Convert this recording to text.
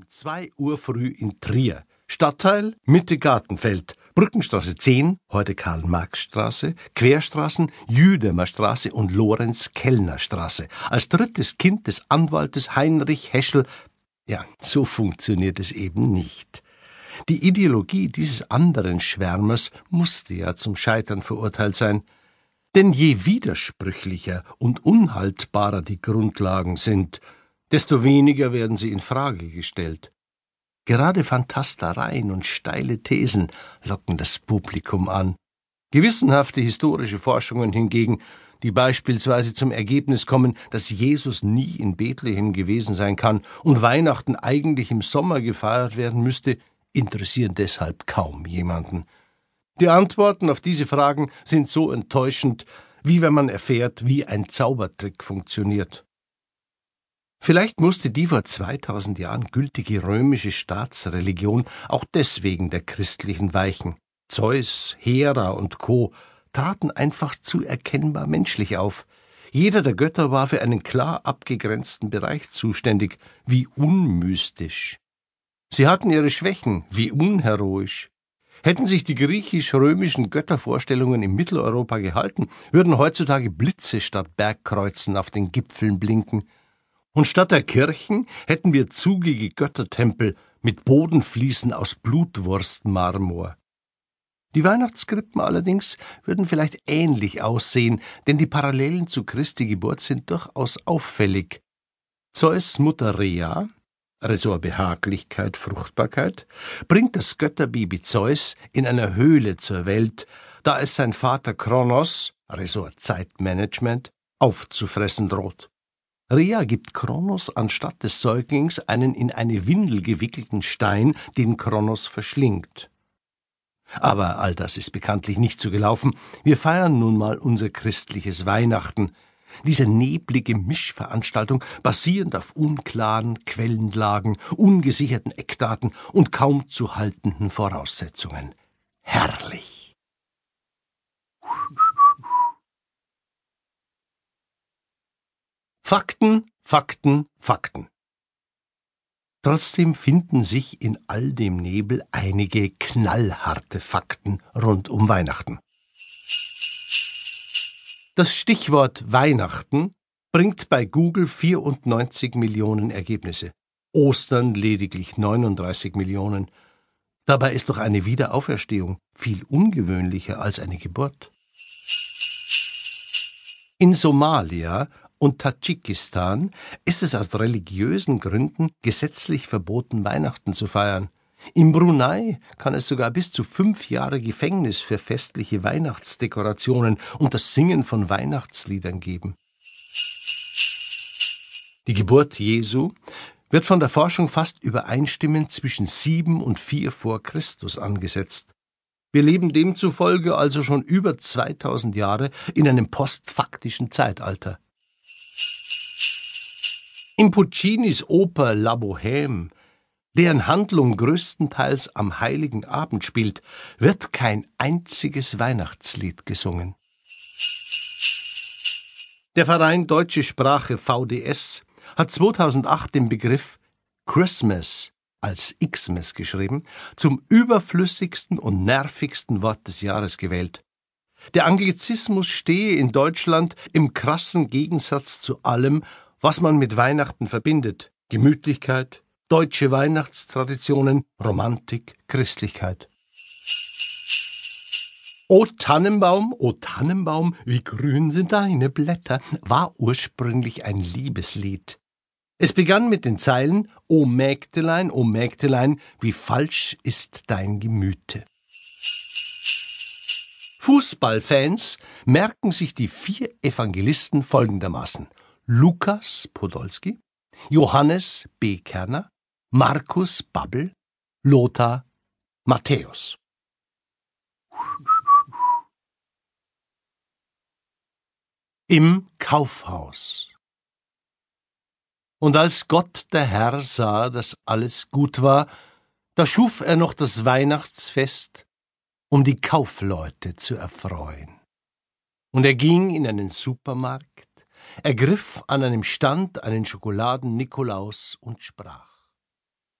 Um zwei Uhr früh in Trier. Stadtteil Mitte Gartenfeld. Brückenstraße 10, heute Karl-Marx-Straße, Querstraßen Jüdemer Straße und Lorenz-Kellner-Straße. Als drittes Kind des Anwaltes Heinrich Heschel. Ja, so funktioniert es eben nicht. Die Ideologie dieses anderen Schwärmers musste ja zum Scheitern verurteilt sein. Denn je widersprüchlicher und unhaltbarer die Grundlagen sind, desto weniger werden sie in Frage gestellt. Gerade Fantastereien und steile Thesen locken das Publikum an. Gewissenhafte historische Forschungen hingegen, die beispielsweise zum Ergebnis kommen, dass Jesus nie in Bethlehem gewesen sein kann und Weihnachten eigentlich im Sommer gefeiert werden müsste, interessieren deshalb kaum jemanden. Die Antworten auf diese Fragen sind so enttäuschend, wie wenn man erfährt, wie ein Zaubertrick funktioniert. Vielleicht musste die vor 2000 Jahren gültige römische Staatsreligion auch deswegen der christlichen weichen. Zeus, Hera und Co. traten einfach zu erkennbar menschlich auf. Jeder der Götter war für einen klar abgegrenzten Bereich zuständig, wie unmystisch. Sie hatten ihre Schwächen, wie unheroisch. Hätten sich die griechisch-römischen Göttervorstellungen im Mitteleuropa gehalten, würden heutzutage Blitze statt Bergkreuzen auf den Gipfeln blinken, und statt der Kirchen hätten wir zugige Göttertempel mit Bodenfliesen aus Blutwurstmarmor. Die Weihnachtskrippen allerdings würden vielleicht ähnlich aussehen, denn die Parallelen zu Christi Geburt sind durchaus auffällig. Zeus Mutter Rhea, Ressort Behaglichkeit, Fruchtbarkeit, bringt das Götterbaby Zeus in einer Höhle zur Welt, da es sein Vater Kronos, Ressort Zeitmanagement, aufzufressen droht. Rhea gibt Kronos anstatt des Säuglings einen in eine Windel gewickelten Stein, den Kronos verschlingt. Aber all das ist bekanntlich nicht so gelaufen. Wir feiern nun mal unser christliches Weihnachten, diese neblige Mischveranstaltung basierend auf unklaren Quellenlagen, ungesicherten Eckdaten und kaum zu haltenden Voraussetzungen. Herrlich. Fakten, Fakten, Fakten. Trotzdem finden sich in all dem Nebel einige knallharte Fakten rund um Weihnachten. Das Stichwort Weihnachten bringt bei Google 94 Millionen Ergebnisse, Ostern lediglich 39 Millionen. Dabei ist doch eine Wiederauferstehung viel ungewöhnlicher als eine Geburt. In Somalia und Tadschikistan ist es aus religiösen Gründen gesetzlich verboten, Weihnachten zu feiern. Im Brunei kann es sogar bis zu fünf Jahre Gefängnis für festliche Weihnachtsdekorationen und das Singen von Weihnachtsliedern geben. Die Geburt Jesu wird von der Forschung fast übereinstimmend zwischen sieben und vier vor Christus angesetzt. Wir leben demzufolge also schon über 2000 Jahre in einem postfaktischen Zeitalter. In Puccinis Oper La Bohème deren Handlung größtenteils am heiligen Abend spielt, wird kein einziges Weihnachtslied gesungen. Der Verein Deutsche Sprache VDS hat 2008 den Begriff Christmas als Xmas geschrieben, zum überflüssigsten und nervigsten Wort des Jahres gewählt. Der Anglizismus stehe in Deutschland im krassen Gegensatz zu allem, was man mit Weihnachten verbindet. Gemütlichkeit, deutsche Weihnachtstraditionen, Romantik, Christlichkeit. O Tannenbaum, o Tannenbaum, wie grün sind deine Blätter, war ursprünglich ein Liebeslied. Es begann mit den Zeilen O Mägdelein, o Mägdelein, wie falsch ist dein Gemüte. Fußballfans merken sich die vier Evangelisten folgendermaßen. Lukas Podolski, Johannes B. Kerner, Markus Babbel, Lothar Matthäus. Im Kaufhaus. Und als Gott der Herr sah, dass alles gut war, da schuf er noch das Weihnachtsfest, um die Kaufleute zu erfreuen. Und er ging in einen Supermarkt, ergriff an einem Stand einen Schokoladen Nikolaus und sprach